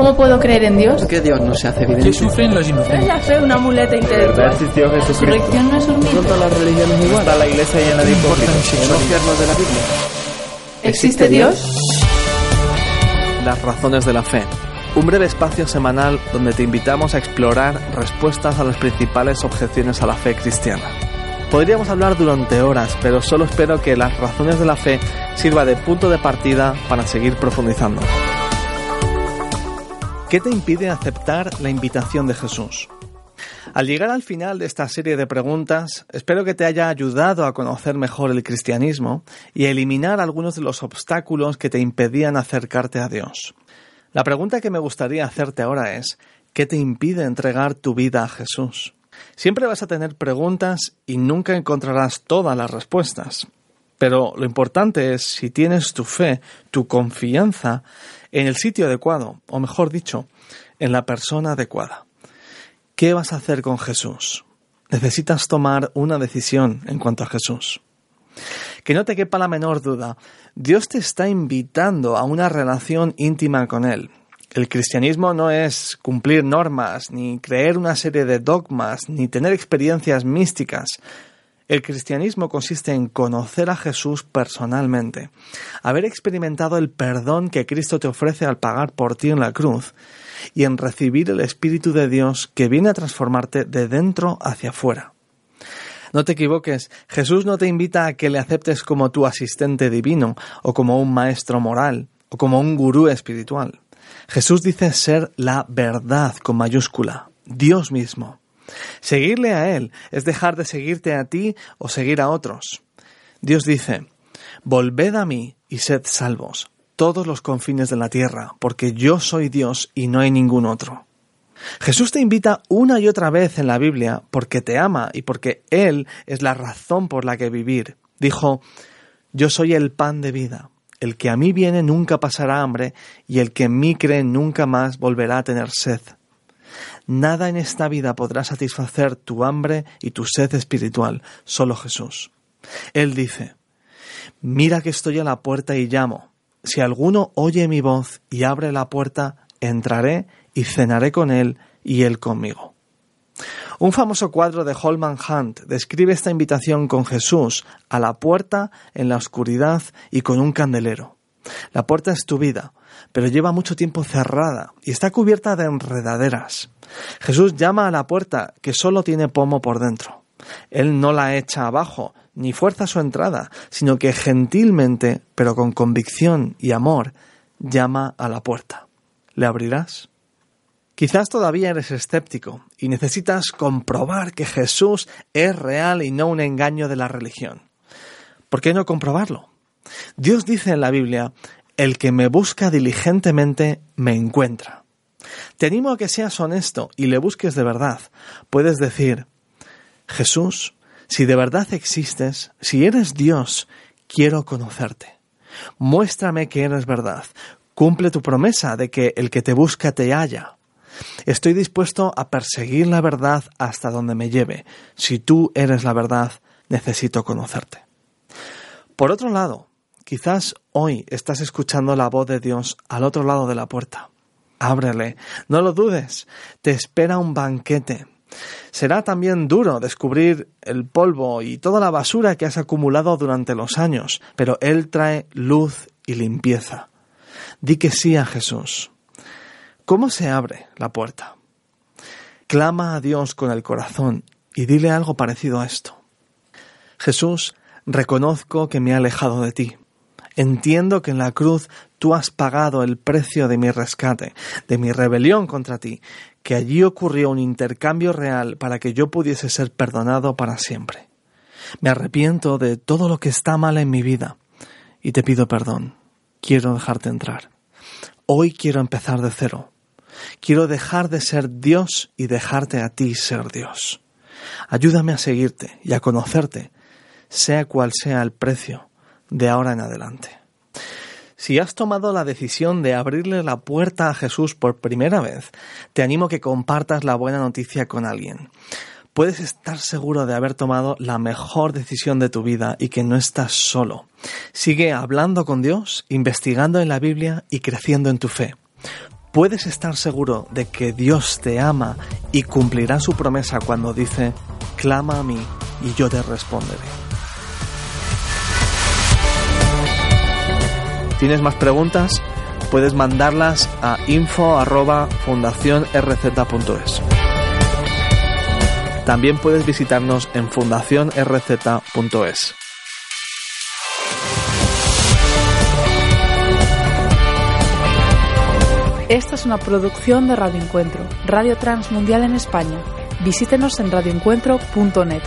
¿Cómo puedo creer en Dios? que Dios no se hace evidente. ¿Qué sufren los Es inocentes? la fe una muleta intelectual. existió La resurrección no es un mito. todas las religiones igual. Está la iglesia llena de hipócritas. Enunciarnos de la Biblia. ¿Existe Dios? Las razones de la fe. Un breve espacio semanal donde te invitamos a explorar respuestas a las principales objeciones a la fe cristiana. Podríamos hablar durante horas, pero solo espero que las razones de la fe sirva de punto de partida para seguir profundizando. ¿Qué te impide aceptar la invitación de Jesús? Al llegar al final de esta serie de preguntas, espero que te haya ayudado a conocer mejor el cristianismo y a eliminar algunos de los obstáculos que te impedían acercarte a Dios. La pregunta que me gustaría hacerte ahora es, ¿qué te impide entregar tu vida a Jesús? Siempre vas a tener preguntas y nunca encontrarás todas las respuestas. Pero lo importante es si tienes tu fe, tu confianza en el sitio adecuado, o mejor dicho, en la persona adecuada. ¿Qué vas a hacer con Jesús? Necesitas tomar una decisión en cuanto a Jesús. Que no te quepa la menor duda, Dios te está invitando a una relación íntima con Él. El cristianismo no es cumplir normas, ni creer una serie de dogmas, ni tener experiencias místicas. El cristianismo consiste en conocer a Jesús personalmente, haber experimentado el perdón que Cristo te ofrece al pagar por ti en la cruz y en recibir el Espíritu de Dios que viene a transformarte de dentro hacia afuera. No te equivoques, Jesús no te invita a que le aceptes como tu asistente divino o como un maestro moral o como un gurú espiritual. Jesús dice ser la verdad con mayúscula, Dios mismo. Seguirle a Él es dejar de seguirte a ti o seguir a otros. Dios dice, Volved a mí y sed salvos, todos los confines de la tierra, porque yo soy Dios y no hay ningún otro. Jesús te invita una y otra vez en la Biblia porque te ama y porque Él es la razón por la que vivir. Dijo, Yo soy el pan de vida. El que a mí viene nunca pasará hambre y el que en mí cree nunca más volverá a tener sed. Nada en esta vida podrá satisfacer tu hambre y tu sed espiritual, solo Jesús. Él dice, Mira que estoy a la puerta y llamo. Si alguno oye mi voz y abre la puerta, entraré y cenaré con él y él conmigo. Un famoso cuadro de Holman Hunt describe esta invitación con Jesús a la puerta en la oscuridad y con un candelero. La puerta es tu vida, pero lleva mucho tiempo cerrada y está cubierta de enredaderas. Jesús llama a la puerta que solo tiene pomo por dentro. Él no la echa abajo, ni fuerza su entrada, sino que gentilmente, pero con convicción y amor, llama a la puerta. ¿Le abrirás? Quizás todavía eres escéptico y necesitas comprobar que Jesús es real y no un engaño de la religión. ¿Por qué no comprobarlo? Dios dice en la Biblia, el que me busca diligentemente me encuentra. Te animo a que seas honesto y le busques de verdad. Puedes decir, Jesús, si de verdad existes, si eres Dios, quiero conocerte. Muéstrame que eres verdad. Cumple tu promesa de que el que te busca te halla. Estoy dispuesto a perseguir la verdad hasta donde me lleve. Si tú eres la verdad, necesito conocerte. Por otro lado, quizás hoy estás escuchando la voz de Dios al otro lado de la puerta. Ábrele, no lo dudes, te espera un banquete. Será también duro descubrir el polvo y toda la basura que has acumulado durante los años, pero Él trae luz y limpieza. Di que sí a Jesús. ¿Cómo se abre la puerta? Clama a Dios con el corazón y dile algo parecido a esto. Jesús, reconozco que me he alejado de ti. Entiendo que en la cruz tú has pagado el precio de mi rescate, de mi rebelión contra ti. que allí ocurrió un intercambio real para que yo pudiese ser perdonado para siempre. Me arrepiento de todo lo que está mal en mi vida y te pido perdón. Quiero dejarte entrar. Hoy quiero empezar de cero. Quiero dejar de ser Dios y dejarte a ti ser Dios. Ayúdame a seguirte y a conocerte, sea cual sea el precio, de ahora en adelante. Si has tomado la decisión de abrirle la puerta a Jesús por primera vez, te animo a que compartas la buena noticia con alguien. Puedes estar seguro de haber tomado la mejor decisión de tu vida y que no estás solo. Sigue hablando con Dios, investigando en la Biblia y creciendo en tu fe. Puedes estar seguro de que Dios te ama y cumplirá su promesa cuando dice, clama a mí y yo te responderé. ¿Tienes más preguntas? Puedes mandarlas a info@fundacionrz.es. También puedes visitarnos en fundacionrz.es. Esta es una producción de Radio Encuentro, Radio Transmundial en España. Visítenos en radioencuentro.net.